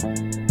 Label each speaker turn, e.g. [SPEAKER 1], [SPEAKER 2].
[SPEAKER 1] Música